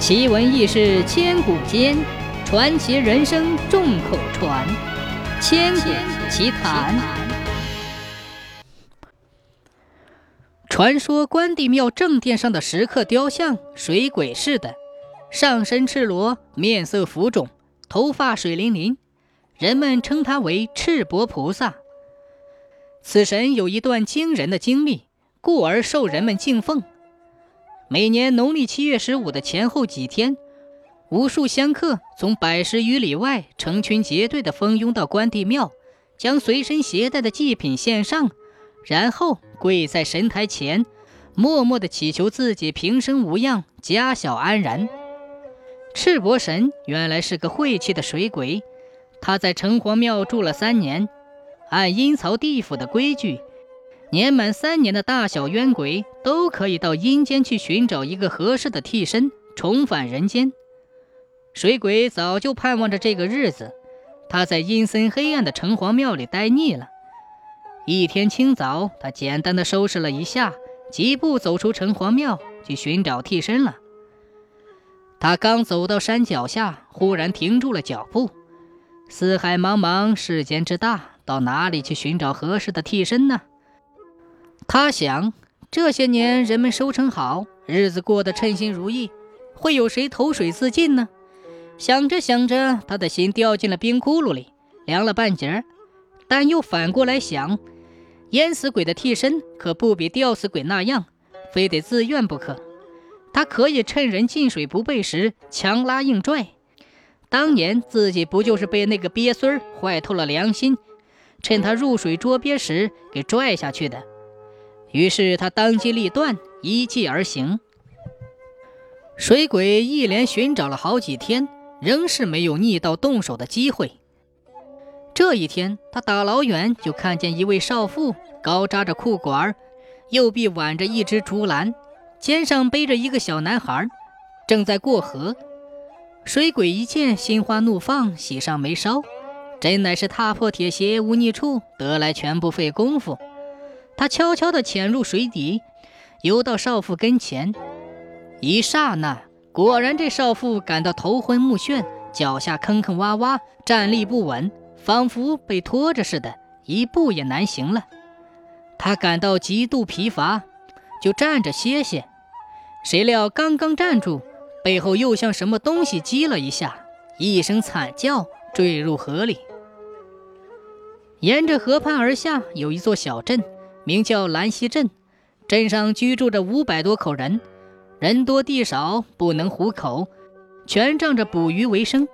奇闻异事千古间，传奇人生众口传。千古奇谈。传说关帝庙正殿上的石刻雕像，水鬼似的，上身赤裸，面色浮肿，头发水淋淋，人们称他为赤膊菩萨。此神有一段惊人的经历，故而受人们敬奉。每年农历七月十五的前后几天，无数香客从百十余里外成群结队地蜂拥到关帝庙，将随身携带的祭品献上，然后跪在神台前，默默地祈求自己平生无恙，家小安然。赤膊神原来是个晦气的水鬼，他在城隍庙住了三年，按阴曹地府的规矩。年满三年的大小冤鬼都可以到阴间去寻找一个合适的替身，重返人间。水鬼早就盼望着这个日子，他在阴森黑暗的城隍庙里待腻了。一天清早，他简单的收拾了一下，疾步走出城隍庙去寻找替身了。他刚走到山脚下，忽然停住了脚步。四海茫茫，世间之大，到哪里去寻找合适的替身呢？他想，这些年人们收成好，日子过得称心如意，会有谁投水自尽呢？想着想着，他的心掉进了冰窟窿里，凉了半截儿。但又反过来想，淹死鬼的替身可不比吊死鬼那样，非得自愿不可。他可以趁人进水不备时强拉硬拽。当年自己不就是被那个鳖孙儿坏透了良心，趁他入水捉鳖时给拽下去的？于是他当机立断，依计而行。水鬼一连寻找了好几天，仍是没有逆道动手的机会。这一天，他打老远就看见一位少妇，高扎着裤管，右臂挽着一只竹篮，肩上背着一个小男孩，正在过河。水鬼一见，心花怒放，喜上眉梢，真乃是踏破铁鞋无觅处，得来全不费工夫。他悄悄地潜入水底，游到少妇跟前。一刹那，果然这少妇感到头昏目眩，脚下坑坑洼洼，站立不稳，仿佛被拖着似的，一步也难行了。他感到极度疲乏，就站着歇歇。谁料刚刚站住，背后又像什么东西击了一下，一声惨叫，坠入河里。沿着河畔而下，有一座小镇。名叫兰溪镇，镇上居住着五百多口人，人多地少，不能糊口，全仗着捕鱼为生。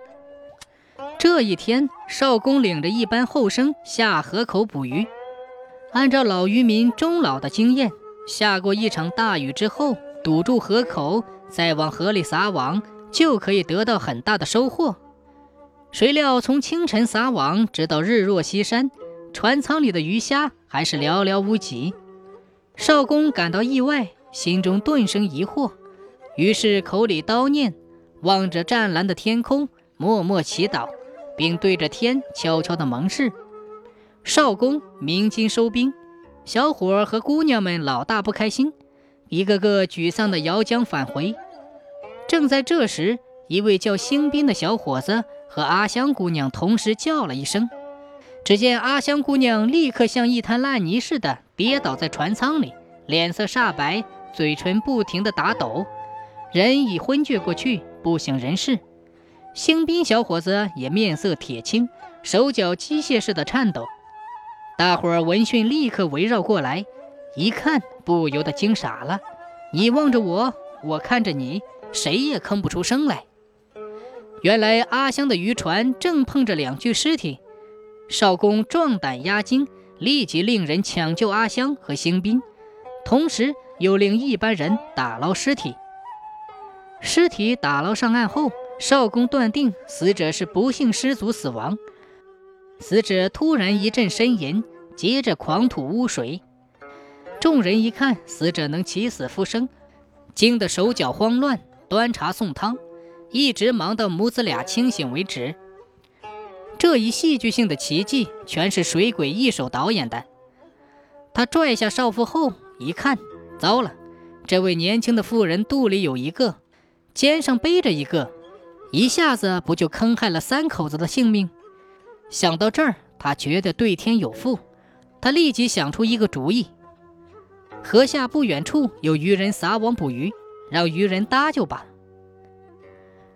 这一天，少公领着一班后生下河口捕鱼。按照老渔民钟老的经验，下过一场大雨之后，堵住河口，再往河里撒网，就可以得到很大的收获。谁料从清晨撒网，直到日落西山。船舱里的鱼虾还是寥寥无几，少公感到意外，心中顿生疑惑，于是口里叨念，望着湛蓝的天空，默默祈祷，并对着天悄悄地盟誓。少公鸣金收兵，小伙和姑娘们老大不开心，一个个沮丧地摇桨返回。正在这时，一位叫兴斌的小伙子和阿香姑娘同时叫了一声。只见阿香姑娘立刻像一滩烂泥似的跌倒在船舱里，脸色煞白，嘴唇不停地打抖，人已昏厥过去，不省人事。兴斌小伙子也面色铁青，手脚机械似的颤抖。大伙儿闻讯立刻围绕过来，一看不由得惊傻了：你望着我，我看着你，谁也吭不出声来。原来阿香的渔船正碰着两具尸体。少公壮胆压惊，立即令人抢救阿香和兴兵，同时又令一班人打捞尸体。尸体打捞上岸后，少公断定死者是不幸失足死亡。死者突然一阵呻吟，接着狂吐污水。众人一看死者能起死复生，惊得手脚慌乱，端茶送汤，一直忙到母子俩清醒为止。这一戏剧性的奇迹，全是水鬼一手导演的。他拽下少妇后，一看，糟了，这位年轻的妇人肚里有一个，肩上背着一个，一下子不就坑害了三口子的性命？想到这儿，他觉得对天有负，他立即想出一个主意。河下不远处有渔人撒网捕鱼，让渔人搭救吧。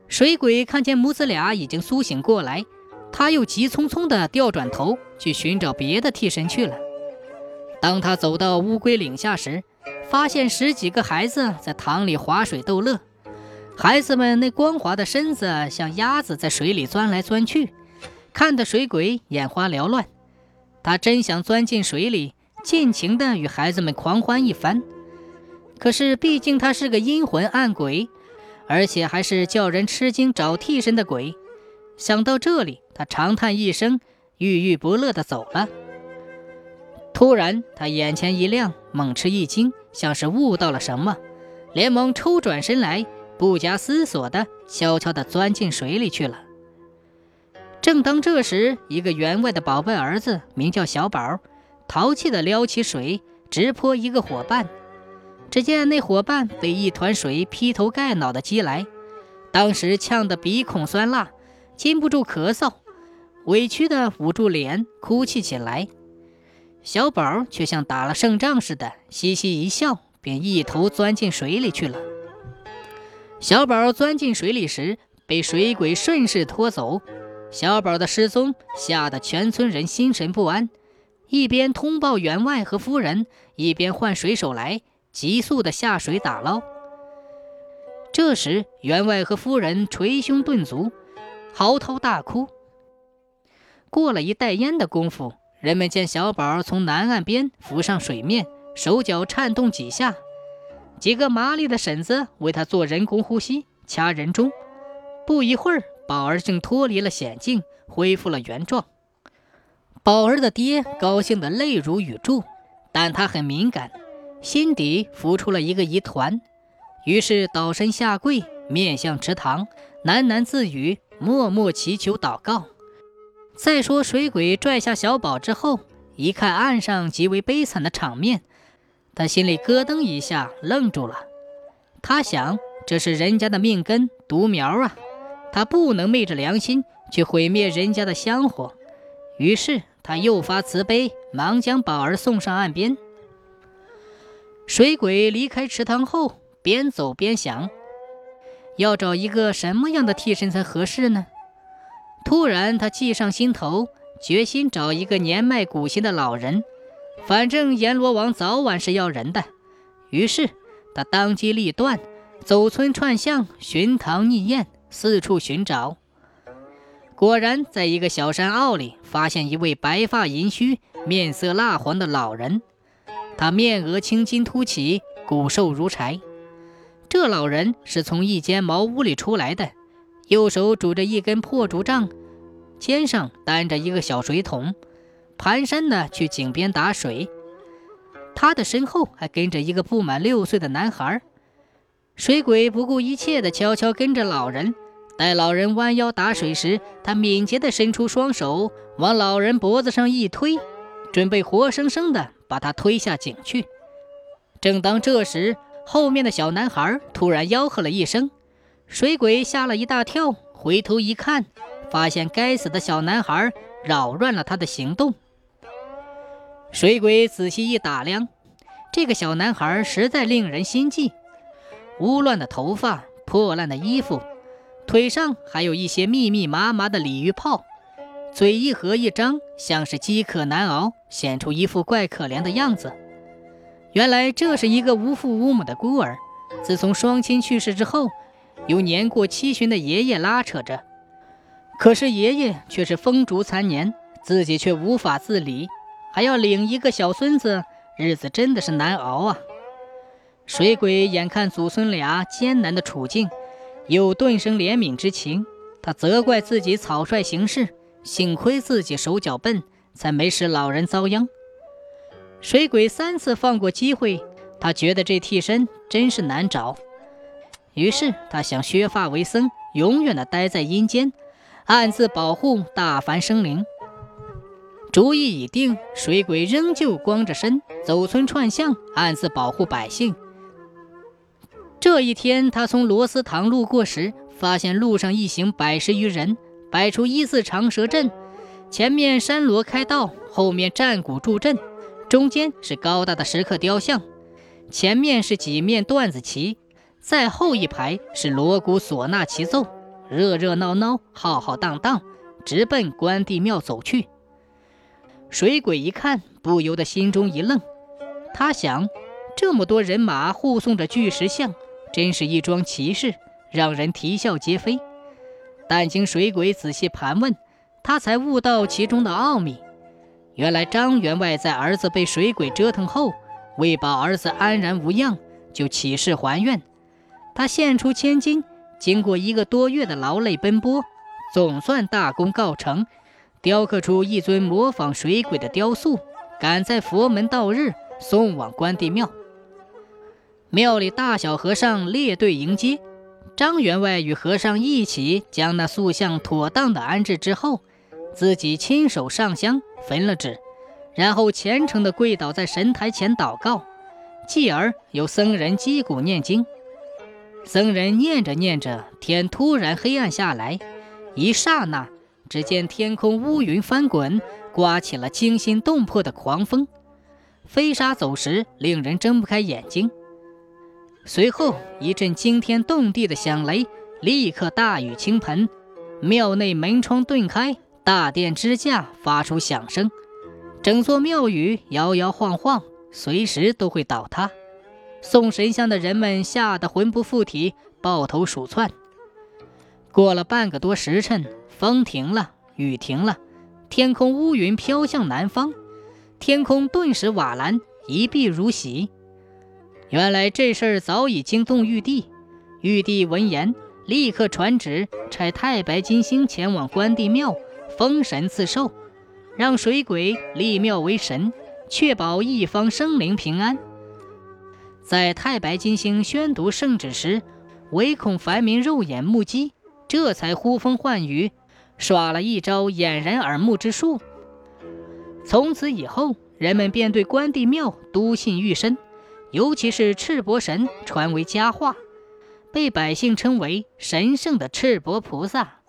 水鬼看见母子俩已经苏醒过来，他又急匆匆地调转头去寻找别的替身去了。当他走到乌龟岭下时，发现十几个孩子在塘里划水逗乐，孩子们那光滑的身子像鸭子在水里钻来钻去，看得水鬼眼花缭乱。他真想钻进水里。尽情地与孩子们狂欢一番，可是毕竟他是个阴魂暗鬼，而且还是叫人吃惊找替身的鬼。想到这里，他长叹一声，郁郁不乐地走了。突然，他眼前一亮，猛吃一惊，像是悟到了什么，连忙抽转身来，不假思索地悄悄地钻进水里去了。正当这时，一个员外的宝贝儿子，名叫小宝。淘气地撩起水，直泼一个伙伴。只见那伙伴被一团水劈头盖脑地击来，当时呛得鼻孔酸辣，禁不住咳嗽，委屈地捂住脸哭泣起来。小宝却像打了胜仗似的，嘻嘻一笑，便一头钻进水里去了。小宝钻进水里时，被水鬼顺势拖走。小宝的失踪吓得全村人心神不安。一边通报员外和夫人，一边唤水手来，急速的下水打捞。这时，员外和夫人捶胸顿足，嚎啕大哭。过了一袋烟的功夫，人们见小宝从南岸边浮上水面，手脚颤动几下，几个麻利的婶子为他做人工呼吸、掐人中。不一会儿，宝儿竟脱离了险境，恢复了原状。宝儿的爹高兴得泪如雨柱，但他很敏感，心底浮出了一个疑团，于是倒身下跪，面向池塘，喃喃自语，默默祈求祷告。再说水鬼拽下小宝之后，一看岸上极为悲惨的场面，他心里咯噔一下，愣住了。他想，这是人家的命根独苗啊，他不能昧着良心去毁灭人家的香火。于是。他又发慈悲，忙将宝儿送上岸边。水鬼离开池塘后，边走边想：要找一个什么样的替身才合适呢？突然，他计上心头，决心找一个年迈古稀的老人。反正阎罗王早晚是要人的。于是，他当机立断，走村串巷，寻塘觅燕，四处寻找。果然，在一个小山坳里，发现一位白发银须、面色蜡黄的老人。他面额青筋凸起，骨瘦如柴。这老人是从一间茅屋里出来的，右手拄着一根破竹杖，肩上担着一个小水桶，蹒跚地去井边打水。他的身后还跟着一个不满六岁的男孩。水鬼不顾一切地悄悄跟着老人。待老人弯腰打水时，他敏捷地伸出双手，往老人脖子上一推，准备活生生地把他推下井去。正当这时，后面的小男孩突然吆喝了一声，水鬼吓了一大跳，回头一看，发现该死的小男孩扰乱了他的行动。水鬼仔细一打量，这个小男孩实在令人心悸，污乱的头发，破烂的衣服。腿上还有一些密密麻麻的鲤鱼泡，嘴一合一张，像是饥渴难熬，显出一副怪可怜的样子。原来这是一个无父无母的孤儿，自从双亲去世之后，由年过七旬的爷爷拉扯着。可是爷爷却是风烛残年，自己却无法自理，还要领一个小孙子，日子真的是难熬啊！水鬼眼看祖孙俩艰难的处境。又顿生怜悯之情，他责怪自己草率行事，幸亏自己手脚笨，才没使老人遭殃。水鬼三次放过机会，他觉得这替身真是难找，于是他想削发为僧，永远的待在阴间，暗自保护大凡生灵。主意已定，水鬼仍旧光着身走村串巷，暗自保护百姓。这一天，他从螺丝塘路过时，发现路上一行百十余人，摆出一字长蛇阵，前面山罗开道，后面战鼓助阵，中间是高大的石刻雕像，前面是几面段子旗，再后一排是锣鼓唢呐齐奏，热热闹闹，浩浩荡荡，直奔关帝庙走去。水鬼一看，不由得心中一愣，他想：这么多人马护送着巨石像。真是一桩奇事，让人啼笑皆非。但经水鬼仔细盘问，他才悟到其中的奥秘。原来张员外在儿子被水鬼折腾后，为保儿子安然无恙，就起誓还愿。他献出千金，经过一个多月的劳累奔波，总算大功告成，雕刻出一尊模仿水鬼的雕塑，赶在佛门到日送往关帝庙。庙里大小和尚列队迎接，张员外与和尚一起将那塑像妥当的安置之后，自己亲手上香焚了纸，然后虔诚地跪倒在神台前祷告，继而有僧人击鼓念经。僧人念着念着，天突然黑暗下来，一刹那，只见天空乌云翻滚，刮起了惊心动魄的狂风，飞沙走石，令人睁不开眼睛。随后一阵惊天动地的响雷，立刻大雨倾盆，庙内门窗顿开，大殿支架发出响声，整座庙宇摇摇晃晃，随时都会倒塌。送神像的人们吓得魂不附体，抱头鼠窜。过了半个多时辰，风停了，雨停了，天空乌云飘向南方，天空顿时瓦蓝，一碧如洗。原来这事儿早已惊动玉帝，玉帝闻言立刻传旨，差太白金星前往关帝庙封神赐寿，让水鬼立庙为神，确保一方生灵平安。在太白金星宣读圣旨时，唯恐凡民肉眼目击，这才呼风唤雨，耍了一招掩人耳目之术。从此以后，人们便对关帝庙笃信愈深。尤其是赤膊神传为佳话，被百姓称为神圣的赤膊菩萨。